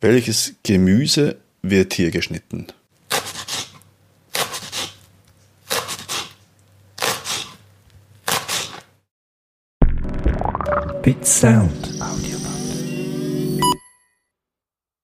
Welches Gemüse wird hier geschnitten? Bit Sound.